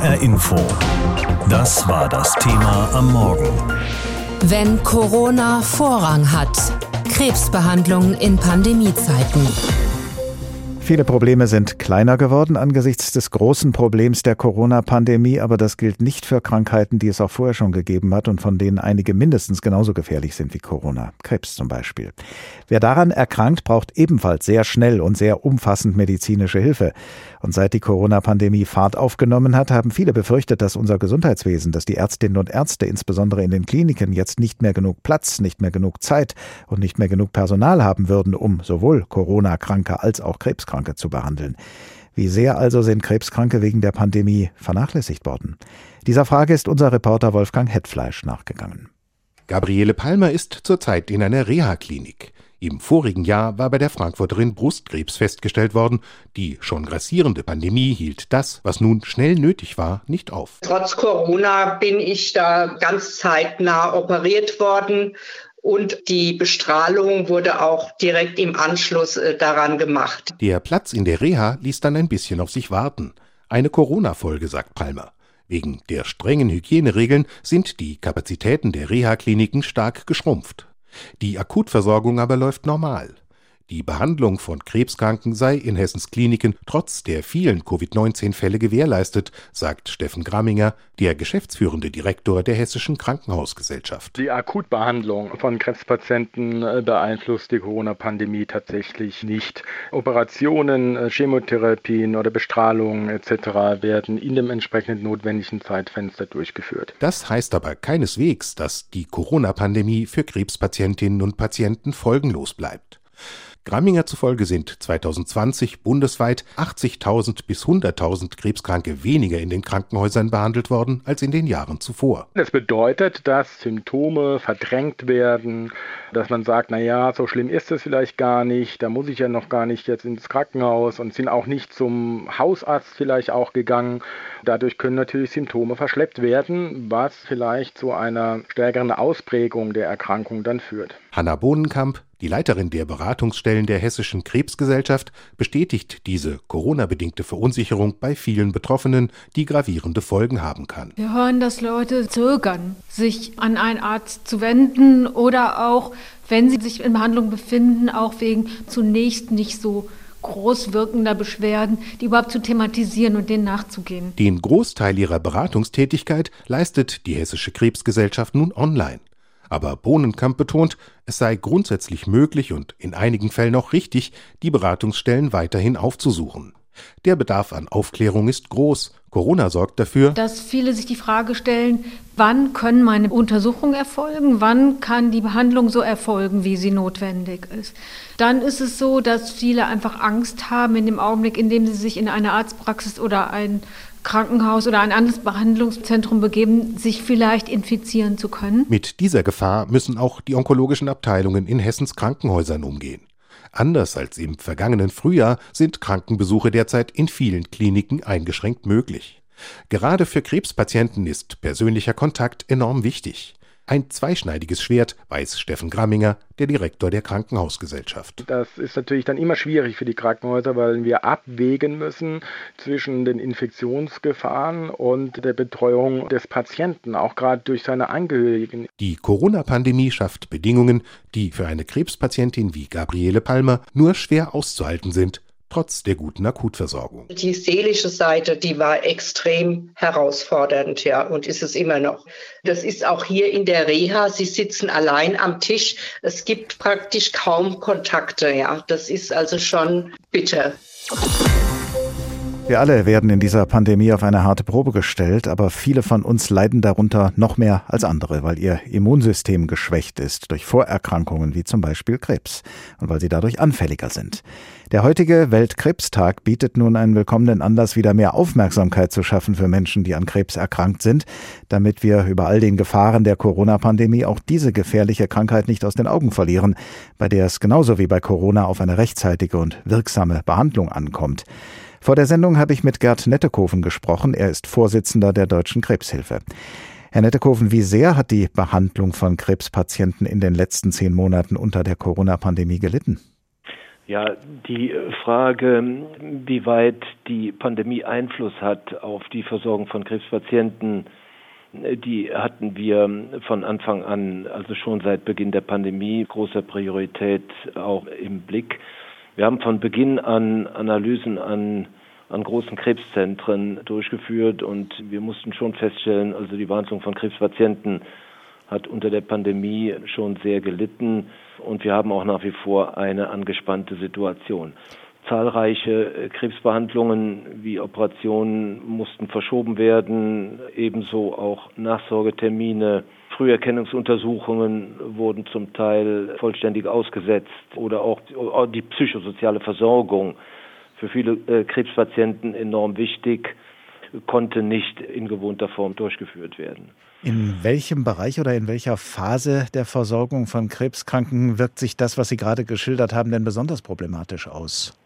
HR Info. Das war das Thema am Morgen. Wenn Corona Vorrang hat. Krebsbehandlung in Pandemiezeiten. Viele Probleme sind kleiner geworden angesichts des großen Problems der Corona-Pandemie, aber das gilt nicht für Krankheiten, die es auch vorher schon gegeben hat und von denen einige mindestens genauso gefährlich sind wie Corona. Krebs zum Beispiel. Wer daran erkrankt, braucht ebenfalls sehr schnell und sehr umfassend medizinische Hilfe. Und seit die Corona-Pandemie Fahrt aufgenommen hat, haben viele befürchtet, dass unser Gesundheitswesen, dass die Ärztinnen und Ärzte insbesondere in den Kliniken jetzt nicht mehr genug Platz, nicht mehr genug Zeit und nicht mehr genug Personal haben würden, um sowohl Corona-Kranke als auch Krebskranke Krebskranke zu behandeln. Wie sehr also sind Krebskranke wegen der Pandemie vernachlässigt worden? Dieser Frage ist unser Reporter Wolfgang Hetfleisch nachgegangen. Gabriele Palmer ist zurzeit in einer Reha-Klinik. Im vorigen Jahr war bei der Frankfurterin Brustkrebs festgestellt worden. Die schon grassierende Pandemie hielt das, was nun schnell nötig war, nicht auf. Trotz Corona bin ich da ganz zeitnah operiert worden und die Bestrahlung wurde auch direkt im Anschluss äh, daran gemacht. Der Platz in der Reha ließ dann ein bisschen auf sich warten. Eine Corona-Folge, sagt Palmer. Wegen der strengen Hygieneregeln sind die Kapazitäten der Reha-Kliniken stark geschrumpft. Die Akutversorgung aber läuft normal. Die Behandlung von Krebskranken sei in Hessens Kliniken trotz der vielen Covid-19-Fälle gewährleistet, sagt Steffen Gramminger, der geschäftsführende Direktor der Hessischen Krankenhausgesellschaft. Die Akutbehandlung von Krebspatienten äh, beeinflusst die Corona-Pandemie tatsächlich nicht. Operationen, äh, Chemotherapien oder Bestrahlungen etc. werden in dem entsprechend notwendigen Zeitfenster durchgeführt. Das heißt aber keineswegs, dass die Corona-Pandemie für Krebspatientinnen und Patienten folgenlos bleibt. Gramminger zufolge sind 2020 bundesweit 80.000 bis 100.000 Krebskranke weniger in den Krankenhäusern behandelt worden als in den Jahren zuvor. Das bedeutet, dass Symptome verdrängt werden, dass man sagt, naja, so schlimm ist es vielleicht gar nicht, da muss ich ja noch gar nicht jetzt ins Krankenhaus und sind auch nicht zum Hausarzt vielleicht auch gegangen. Dadurch können natürlich Symptome verschleppt werden, was vielleicht zu einer stärkeren Ausprägung der Erkrankung dann führt. Hanna Bohnenkamp, die Leiterin der Beratungsstellen der Hessischen Krebsgesellschaft bestätigt diese Corona-bedingte Verunsicherung bei vielen Betroffenen, die gravierende Folgen haben kann. Wir hören, dass Leute zögern, sich an einen Arzt zu wenden oder auch, wenn sie sich in Behandlung befinden, auch wegen zunächst nicht so groß wirkender Beschwerden, die überhaupt zu thematisieren und denen nachzugehen. Den Großteil ihrer Beratungstätigkeit leistet die Hessische Krebsgesellschaft nun online. Aber Bohnenkamp betont, es sei grundsätzlich möglich und in einigen Fällen auch richtig, die Beratungsstellen weiterhin aufzusuchen. Der Bedarf an Aufklärung ist groß. Corona sorgt dafür, dass viele sich die Frage stellen, wann können meine Untersuchungen erfolgen, wann kann die Behandlung so erfolgen, wie sie notwendig ist. Dann ist es so, dass viele einfach Angst haben in dem Augenblick, in dem sie sich in eine Arztpraxis oder ein Krankenhaus oder ein anderes Behandlungszentrum begeben, sich vielleicht infizieren zu können. Mit dieser Gefahr müssen auch die onkologischen Abteilungen in Hessens Krankenhäusern umgehen. Anders als im vergangenen Frühjahr sind Krankenbesuche derzeit in vielen Kliniken eingeschränkt möglich. Gerade für Krebspatienten ist persönlicher Kontakt enorm wichtig. Ein zweischneidiges Schwert, weiß Steffen Gramminger, der Direktor der Krankenhausgesellschaft. Das ist natürlich dann immer schwierig für die Krankenhäuser, weil wir abwägen müssen zwischen den Infektionsgefahren und der Betreuung des Patienten, auch gerade durch seine Angehörigen. Die Corona-Pandemie schafft Bedingungen, die für eine Krebspatientin wie Gabriele Palmer nur schwer auszuhalten sind trotz der guten Akutversorgung. Die seelische Seite, die war extrem herausfordernd, ja, und ist es immer noch. Das ist auch hier in der Reha. Sie sitzen allein am Tisch. Es gibt praktisch kaum Kontakte, ja. Das ist also schon bitter. Wir alle werden in dieser Pandemie auf eine harte Probe gestellt, aber viele von uns leiden darunter noch mehr als andere, weil ihr Immunsystem geschwächt ist durch Vorerkrankungen wie zum Beispiel Krebs und weil sie dadurch anfälliger sind. Der heutige Weltkrebstag bietet nun einen willkommenen Anlass, wieder mehr Aufmerksamkeit zu schaffen für Menschen, die an Krebs erkrankt sind, damit wir über all den Gefahren der Corona-Pandemie auch diese gefährliche Krankheit nicht aus den Augen verlieren, bei der es genauso wie bei Corona auf eine rechtzeitige und wirksame Behandlung ankommt. Vor der Sendung habe ich mit Gerd Nettekoven gesprochen. Er ist Vorsitzender der Deutschen Krebshilfe. Herr Nettekoven, wie sehr hat die Behandlung von Krebspatienten in den letzten zehn Monaten unter der Corona-Pandemie gelitten? Ja, die Frage, wie weit die Pandemie Einfluss hat auf die Versorgung von Krebspatienten, die hatten wir von Anfang an, also schon seit Beginn der Pandemie, großer Priorität auch im Blick. Wir haben von Beginn an Analysen an, an großen Krebszentren durchgeführt und wir mussten schon feststellen, also die Behandlung von Krebspatienten hat unter der Pandemie schon sehr gelitten und wir haben auch nach wie vor eine angespannte Situation. Zahlreiche äh, Krebsbehandlungen wie Operationen mussten verschoben werden, ebenso auch Nachsorgetermine. Früherkennungsuntersuchungen wurden zum Teil vollständig ausgesetzt oder auch die psychosoziale Versorgung für viele äh, Krebspatienten enorm wichtig, konnte nicht in gewohnter Form durchgeführt werden. In welchem Bereich oder in welcher Phase der Versorgung von Krebskranken wirkt sich das, was Sie gerade geschildert haben, denn besonders problematisch aus?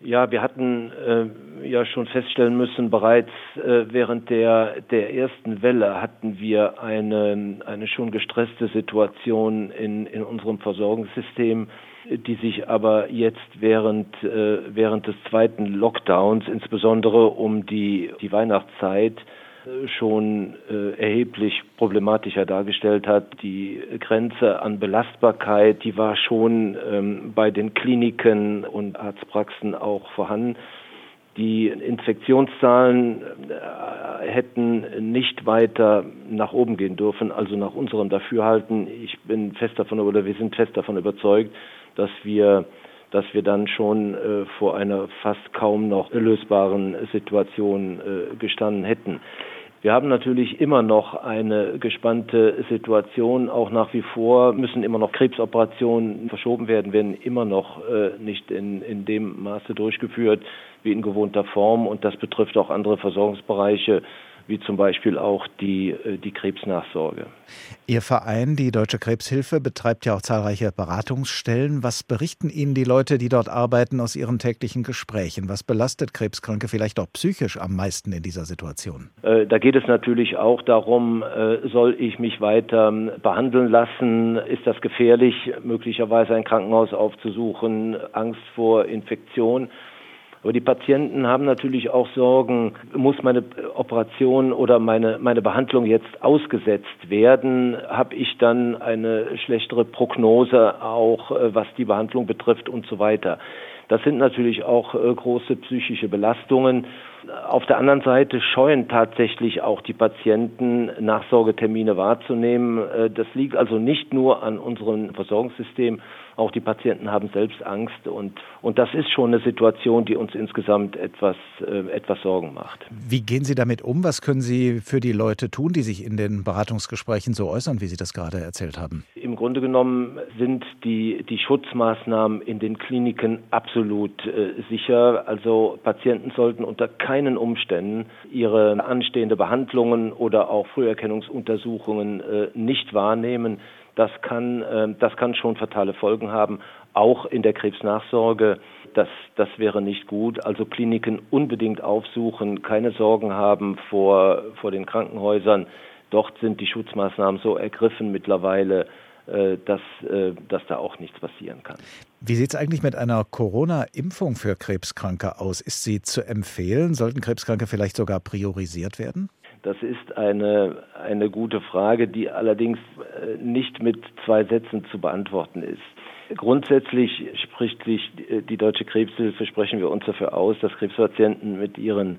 Ja, wir hatten äh, ja schon feststellen müssen, bereits äh, während der, der ersten Welle hatten wir eine, eine schon gestresste Situation in, in unserem Versorgungssystem, die sich aber jetzt während, äh, während des zweiten Lockdowns, insbesondere um die, die Weihnachtszeit, schon äh, erheblich problematischer dargestellt hat. Die Grenze an Belastbarkeit, die war schon ähm, bei den Kliniken und Arztpraxen auch vorhanden. Die Infektionszahlen äh, hätten nicht weiter nach oben gehen dürfen, also nach unserem Dafürhalten. Ich bin fest davon oder wir sind fest davon überzeugt, dass wir dass wir dann schon äh, vor einer fast kaum noch lösbaren Situation äh, gestanden hätten. Wir haben natürlich immer noch eine gespannte Situation. Auch nach wie vor müssen immer noch Krebsoperationen verschoben werden, werden immer noch äh, nicht in, in dem Maße durchgeführt wie in gewohnter Form. Und das betrifft auch andere Versorgungsbereiche wie zum Beispiel auch die, äh, die Krebsnachsorge. Ihr Verein, die Deutsche Krebshilfe, betreibt ja auch zahlreiche Beratungsstellen. Was berichten Ihnen die Leute, die dort arbeiten, aus ihren täglichen Gesprächen? Was belastet Krebskranke vielleicht auch psychisch am meisten in dieser Situation? Äh, da geht es natürlich auch darum, äh, soll ich mich weiter behandeln lassen? Ist das gefährlich, möglicherweise ein Krankenhaus aufzusuchen? Angst vor Infektion? Aber die Patienten haben natürlich auch Sorgen, muss meine Operation oder meine, meine Behandlung jetzt ausgesetzt werden? Habe ich dann eine schlechtere Prognose auch, äh, was die Behandlung betrifft und so weiter? Das sind natürlich auch äh, große psychische Belastungen. Auf der anderen Seite scheuen tatsächlich auch die Patienten, Nachsorgetermine wahrzunehmen. Äh, das liegt also nicht nur an unserem Versorgungssystem, auch die Patienten haben selbst Angst und, und das ist schon eine Situation, die uns insgesamt etwas, äh, etwas Sorgen macht. Wie gehen Sie damit um? Was können Sie für die Leute tun, die sich in den Beratungsgesprächen so äußern, wie Sie das gerade erzählt haben? Im Grunde genommen sind die, die Schutzmaßnahmen in den Kliniken absolut äh, sicher. Also Patienten sollten unter keinen Umständen ihre anstehende Behandlungen oder auch Früherkennungsuntersuchungen äh, nicht wahrnehmen. Das kann, äh, das kann schon fatale Folgen haben, auch in der Krebsnachsorge. Das, das wäre nicht gut. Also Kliniken unbedingt aufsuchen, keine Sorgen haben vor, vor den Krankenhäusern. Dort sind die Schutzmaßnahmen so ergriffen mittlerweile, dass, äh, dass da auch nichts passieren kann. Wie sieht es eigentlich mit einer Corona-Impfung für Krebskranke aus? Ist sie zu empfehlen? Sollten Krebskranke vielleicht sogar priorisiert werden? Das ist eine, eine gute Frage, die allerdings äh, nicht mit zwei Sätzen zu beantworten ist. Grundsätzlich spricht sich die Deutsche Krebshilfe, sprechen wir uns dafür aus, dass Krebspatienten mit ihren,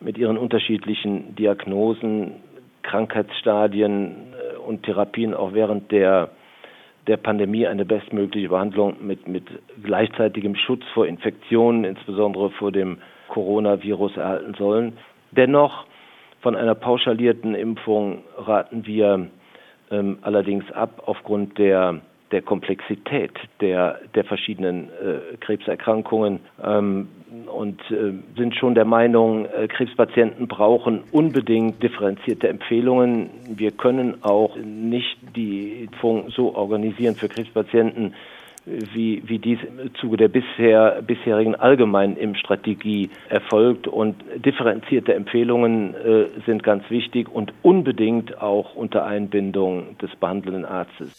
mit ihren unterschiedlichen Diagnosen, Krankheitsstadien äh, und Therapien auch während der, der Pandemie eine bestmögliche Behandlung mit, mit gleichzeitigem Schutz vor Infektionen, insbesondere vor dem Coronavirus erhalten sollen. Dennoch von einer pauschalierten Impfung raten wir ähm, allerdings ab aufgrund der der Komplexität der, der verschiedenen äh, Krebserkrankungen ähm, und äh, sind schon der Meinung, äh, Krebspatienten brauchen unbedingt differenzierte Empfehlungen. Wir können auch nicht die Impfung so organisieren für Krebspatienten, wie, wie dies im Zuge der bisher, bisherigen allgemeinen Impfstrategie erfolgt. Und differenzierte Empfehlungen äh, sind ganz wichtig und unbedingt auch unter Einbindung des behandelnden Arztes.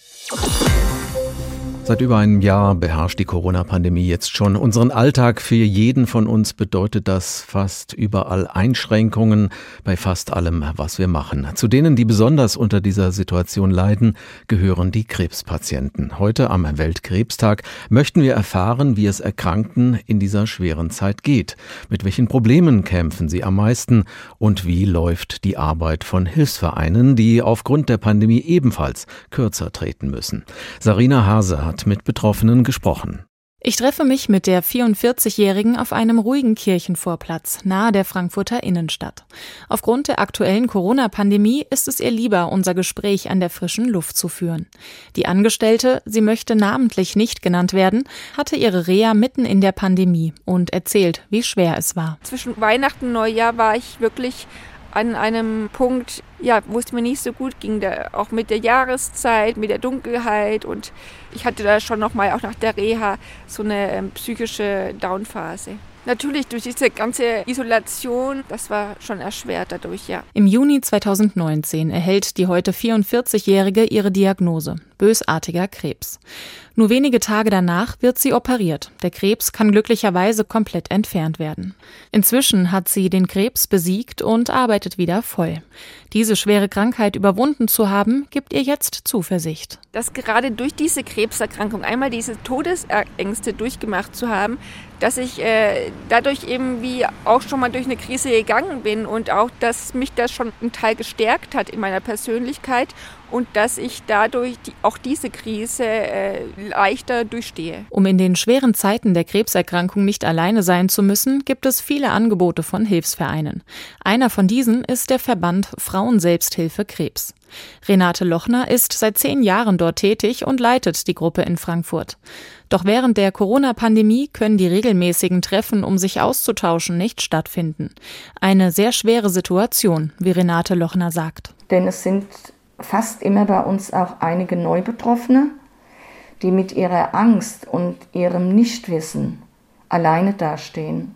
Seit über einem Jahr beherrscht die Corona-Pandemie jetzt schon unseren Alltag. Für jeden von uns bedeutet das fast überall Einschränkungen bei fast allem, was wir machen. Zu denen, die besonders unter dieser Situation leiden, gehören die Krebspatienten. Heute am Weltkrebstag möchten wir erfahren, wie es Erkrankten in dieser schweren Zeit geht. Mit welchen Problemen kämpfen sie am meisten und wie läuft die Arbeit von Hilfsvereinen, die aufgrund der Pandemie ebenfalls kürzer treten müssen. Sarina Hase hat hat mit Betroffenen gesprochen. Ich treffe mich mit der 44-Jährigen auf einem ruhigen Kirchenvorplatz nahe der Frankfurter Innenstadt. Aufgrund der aktuellen Corona-Pandemie ist es ihr lieber, unser Gespräch an der frischen Luft zu führen. Die Angestellte, sie möchte namentlich nicht genannt werden, hatte ihre Reha mitten in der Pandemie und erzählt, wie schwer es war. Zwischen Weihnachten und Neujahr war ich wirklich an einem Punkt, ja, wo es mir nicht so gut ging, da, auch mit der Jahreszeit, mit der Dunkelheit und ich hatte da schon noch mal auch nach der Reha so eine ähm, psychische Downphase. Natürlich durch diese ganze Isolation, das war schon erschwert dadurch, ja. Im Juni 2019 erhält die heute 44-Jährige ihre Diagnose, bösartiger Krebs. Nur wenige Tage danach wird sie operiert. Der Krebs kann glücklicherweise komplett entfernt werden. Inzwischen hat sie den Krebs besiegt und arbeitet wieder voll. Diese schwere Krankheit überwunden zu haben, gibt ihr jetzt Zuversicht. Dass gerade durch diese Krebserkrankung einmal diese Todesängste durchgemacht zu haben, dass ich äh, dadurch eben wie auch schon mal durch eine Krise gegangen bin und auch, dass mich das schon einen Teil gestärkt hat in meiner Persönlichkeit und dass ich dadurch die, auch diese Krise äh, leichter durchstehe. Um in den schweren Zeiten der Krebserkrankung nicht alleine sein zu müssen, gibt es viele Angebote von Hilfsvereinen. Einer von diesen ist der Verband Frauenselbsthilfe Krebs. Renate Lochner ist seit zehn Jahren dort tätig und leitet die Gruppe in Frankfurt. Doch während der Corona-Pandemie können die regelmäßigen Treffen, um sich auszutauschen, nicht stattfinden. Eine sehr schwere Situation, wie Renate Lochner sagt. Denn es sind fast immer bei uns auch einige Neubetroffene, die mit ihrer Angst und ihrem Nichtwissen alleine dastehen.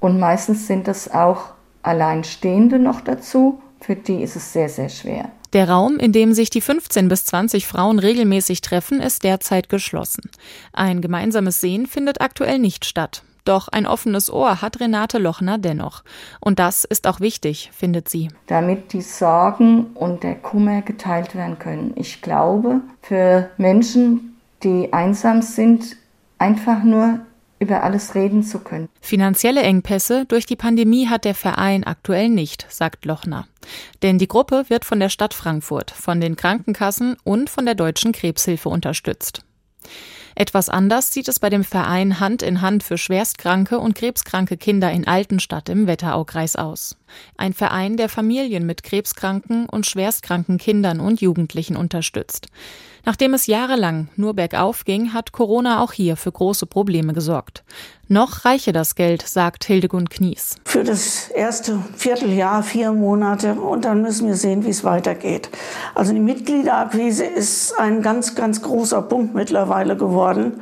Und meistens sind es auch Alleinstehende noch dazu, für die ist es sehr, sehr schwer. Der Raum, in dem sich die 15 bis 20 Frauen regelmäßig treffen, ist derzeit geschlossen. Ein gemeinsames Sehen findet aktuell nicht statt. Doch ein offenes Ohr hat Renate Lochner dennoch. Und das ist auch wichtig, findet sie. Damit die Sorgen und der Kummer geteilt werden können. Ich glaube, für Menschen, die einsam sind, einfach nur über alles reden zu können. Finanzielle Engpässe durch die Pandemie hat der Verein aktuell nicht, sagt Lochner. Denn die Gruppe wird von der Stadt Frankfurt, von den Krankenkassen und von der Deutschen Krebshilfe unterstützt. Etwas anders sieht es bei dem Verein Hand in Hand für schwerstkranke und krebskranke Kinder in Altenstadt im Wetteraukreis aus. Ein Verein, der Familien mit krebskranken und schwerstkranken Kindern und Jugendlichen unterstützt. Nachdem es jahrelang nur bergauf ging, hat Corona auch hier für große Probleme gesorgt. Noch reiche das Geld, sagt Hildegund Knies. Für das erste Vierteljahr, vier Monate und dann müssen wir sehen, wie es weitergeht. Also die Mitgliederakquise ist ein ganz, ganz großer Punkt mittlerweile geworden,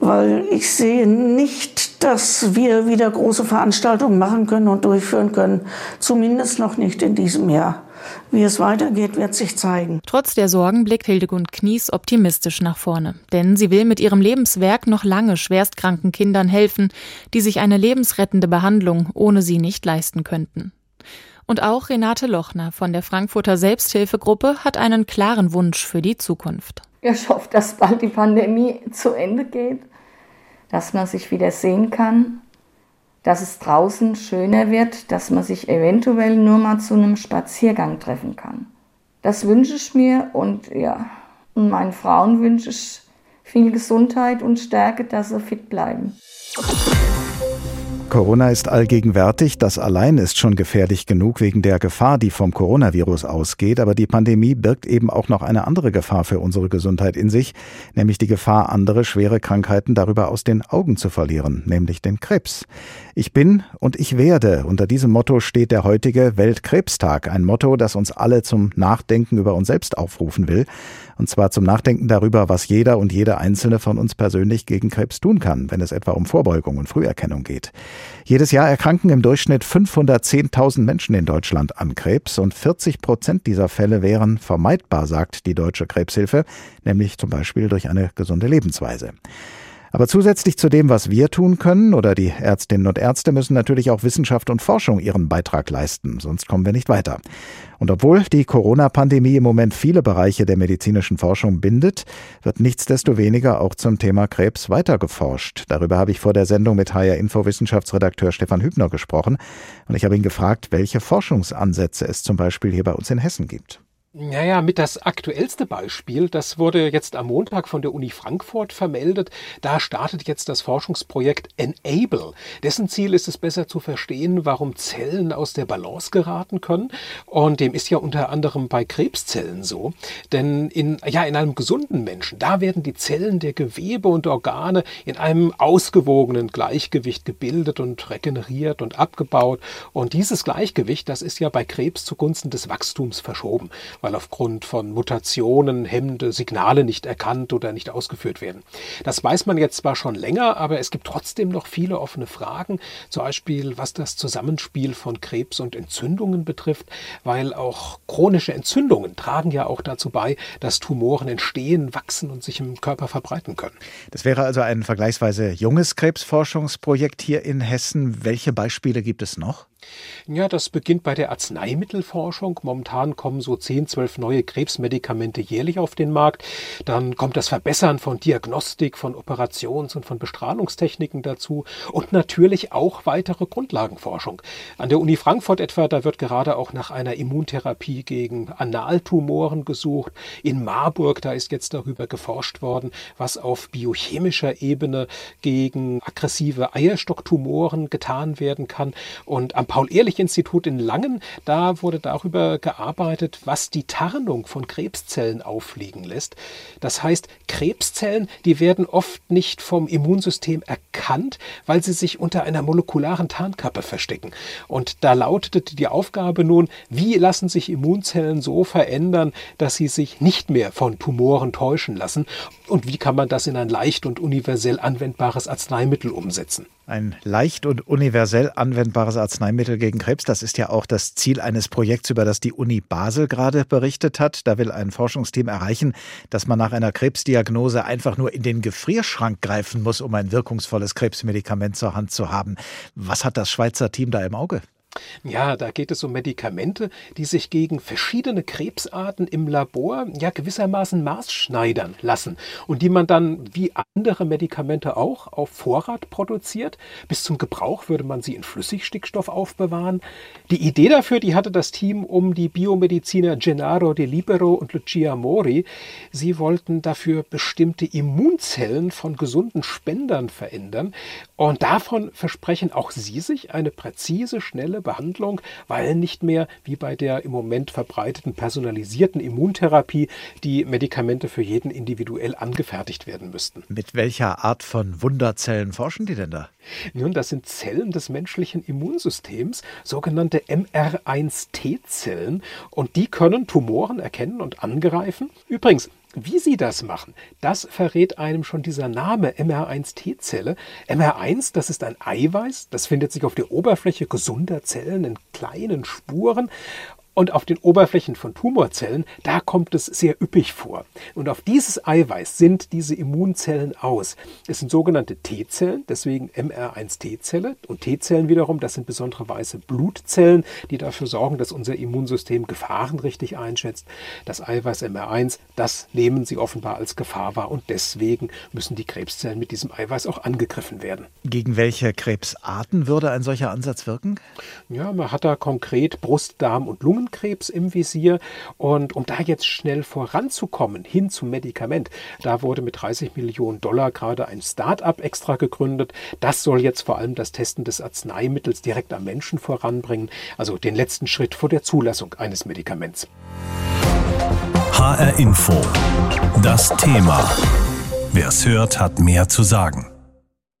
weil ich sehe nicht, dass wir wieder große Veranstaltungen machen können und durchführen können. Zumindest noch nicht in diesem Jahr. Wie es weitergeht, wird sich zeigen. Trotz der Sorgen blickt Hildegund Knies optimistisch nach vorne. Denn sie will mit ihrem Lebenswerk noch lange schwerstkranken Kindern helfen, die sich eine lebensrettende Behandlung ohne sie nicht leisten könnten. Und auch Renate Lochner von der Frankfurter Selbsthilfegruppe hat einen klaren Wunsch für die Zukunft. Ich hoffe, dass bald die Pandemie zu Ende geht, dass man sich wieder sehen kann, dass es draußen schöner wird, dass man sich eventuell nur mal zu einem Spaziergang treffen kann. Das wünsche ich mir und ja, und meinen Frauen wünsche ich viel Gesundheit und Stärke, dass sie fit bleiben. Corona ist allgegenwärtig. Das allein ist schon gefährlich genug wegen der Gefahr, die vom Coronavirus ausgeht. Aber die Pandemie birgt eben auch noch eine andere Gefahr für unsere Gesundheit in sich, nämlich die Gefahr, andere schwere Krankheiten darüber aus den Augen zu verlieren, nämlich den Krebs. Ich bin und ich werde. Unter diesem Motto steht der heutige Weltkrebstag. Ein Motto, das uns alle zum Nachdenken über uns selbst aufrufen will. Und zwar zum Nachdenken darüber, was jeder und jede einzelne von uns persönlich gegen Krebs tun kann, wenn es etwa um Vorbeugung und Früherkennung geht. Jedes Jahr erkranken im Durchschnitt 510.000 Menschen in Deutschland an Krebs und 40 Prozent dieser Fälle wären vermeidbar, sagt die Deutsche Krebshilfe, nämlich zum Beispiel durch eine gesunde Lebensweise. Aber zusätzlich zu dem, was wir tun können, oder die Ärztinnen und Ärzte müssen natürlich auch Wissenschaft und Forschung ihren Beitrag leisten, sonst kommen wir nicht weiter. Und obwohl die Corona-Pandemie im Moment viele Bereiche der medizinischen Forschung bindet, wird nichtsdestoweniger auch zum Thema Krebs weiter geforscht. Darüber habe ich vor der Sendung mit HR Info Wissenschaftsredakteur Stefan Hübner gesprochen und ich habe ihn gefragt, welche Forschungsansätze es zum Beispiel hier bei uns in Hessen gibt. Naja, mit das aktuellste Beispiel, das wurde jetzt am Montag von der Uni Frankfurt vermeldet. Da startet jetzt das Forschungsprojekt Enable. Dessen Ziel ist es besser zu verstehen, warum Zellen aus der Balance geraten können. Und dem ist ja unter anderem bei Krebszellen so. Denn in, ja, in einem gesunden Menschen, da werden die Zellen der Gewebe und Organe in einem ausgewogenen Gleichgewicht gebildet und regeneriert und abgebaut. Und dieses Gleichgewicht, das ist ja bei Krebs zugunsten des Wachstums verschoben weil aufgrund von Mutationen hemmende Signale nicht erkannt oder nicht ausgeführt werden. Das weiß man jetzt zwar schon länger, aber es gibt trotzdem noch viele offene Fragen, zum Beispiel was das Zusammenspiel von Krebs und Entzündungen betrifft, weil auch chronische Entzündungen tragen ja auch dazu bei, dass Tumoren entstehen, wachsen und sich im Körper verbreiten können. Das wäre also ein vergleichsweise junges Krebsforschungsprojekt hier in Hessen. Welche Beispiele gibt es noch? Ja, das beginnt bei der Arzneimittelforschung. Momentan kommen so 10, 12 neue Krebsmedikamente jährlich auf den Markt. Dann kommt das Verbessern von Diagnostik, von Operations- und von Bestrahlungstechniken dazu und natürlich auch weitere Grundlagenforschung. An der Uni Frankfurt etwa, da wird gerade auch nach einer Immuntherapie gegen Analtumoren gesucht. In Marburg, da ist jetzt darüber geforscht worden, was auf biochemischer Ebene gegen aggressive Eierstocktumoren getan werden kann. Und am Paul-Ehrlich-Institut in Langen, da wurde darüber gearbeitet, was die Tarnung von Krebszellen auffliegen lässt. Das heißt, Krebszellen, die werden oft nicht vom Immunsystem erkannt, weil sie sich unter einer molekularen Tarnkappe verstecken. Und da lautete die Aufgabe nun, wie lassen sich Immunzellen so verändern, dass sie sich nicht mehr von Tumoren täuschen lassen? Und wie kann man das in ein leicht und universell anwendbares Arzneimittel umsetzen? Ein leicht und universell anwendbares Arzneimittel gegen Krebs, das ist ja auch das Ziel eines Projekts, über das die Uni Basel gerade berichtet hat. Da will ein Forschungsteam erreichen, dass man nach einer Krebsdiagnose einfach nur in den Gefrierschrank greifen muss, um ein wirkungsvolles Krebsmedikament zur Hand zu haben. Was hat das Schweizer Team da im Auge? Ja, da geht es um Medikamente, die sich gegen verschiedene Krebsarten im Labor ja gewissermaßen maßschneidern lassen und die man dann wie andere Medikamente auch auf Vorrat produziert. Bis zum Gebrauch würde man sie in Flüssigstickstoff aufbewahren. Die Idee dafür, die hatte das Team um die Biomediziner Gennaro De Libero und Lucia Mori. Sie wollten dafür bestimmte Immunzellen von gesunden Spendern verändern und davon versprechen auch sie sich eine präzise, schnelle Behandlung, weil nicht mehr wie bei der im Moment verbreiteten personalisierten Immuntherapie die Medikamente für jeden individuell angefertigt werden müssten. Mit welcher Art von Wunderzellen forschen die denn da? Nun, das sind Zellen des menschlichen Immunsystems, sogenannte MR1T-Zellen, und die können Tumoren erkennen und angreifen. Übrigens, wie sie das machen, das verrät einem schon dieser Name MR1-T-Zelle. MR1, das ist ein Eiweiß, das findet sich auf der Oberfläche gesunder Zellen in kleinen Spuren und auf den Oberflächen von Tumorzellen, da kommt es sehr üppig vor. Und auf dieses Eiweiß sind diese Immunzellen aus. Es sind sogenannte T-Zellen, deswegen MR1-T-Zelle. Und T-Zellen wiederum, das sind besondere weiße Blutzellen, die dafür sorgen, dass unser Immunsystem Gefahren richtig einschätzt. Das Eiweiß MR1, das nehmen sie offenbar als Gefahr wahr und deswegen müssen die Krebszellen mit diesem Eiweiß auch angegriffen werden. Gegen welche Krebsarten würde ein solcher Ansatz wirken? Ja, man hat da konkret Brust, Darm und Lungen Lungenkrebs im Visier. Und um da jetzt schnell voranzukommen, hin zum Medikament, da wurde mit 30 Millionen Dollar gerade ein Start-up extra gegründet. Das soll jetzt vor allem das Testen des Arzneimittels direkt am Menschen voranbringen, also den letzten Schritt vor der Zulassung eines Medikaments. HR Info. Das Thema. Wer es hört, hat mehr zu sagen.